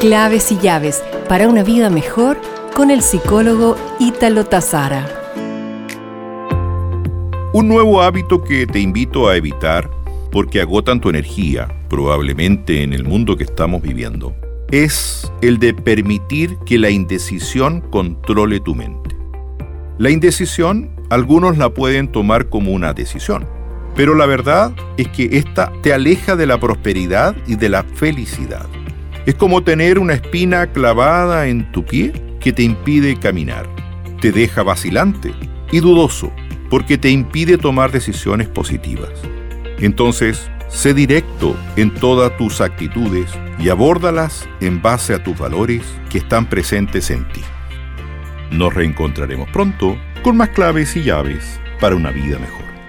Claves y llaves para una vida mejor con el psicólogo Ítalo Tazara. Un nuevo hábito que te invito a evitar porque agotan tu energía, probablemente en el mundo que estamos viviendo, es el de permitir que la indecisión controle tu mente. La indecisión, algunos la pueden tomar como una decisión, pero la verdad es que esta te aleja de la prosperidad y de la felicidad. Es como tener una espina clavada en tu pie que te impide caminar. Te deja vacilante y dudoso porque te impide tomar decisiones positivas. Entonces, sé directo en todas tus actitudes y abórdalas en base a tus valores que están presentes en ti. Nos reencontraremos pronto con más claves y llaves para una vida mejor.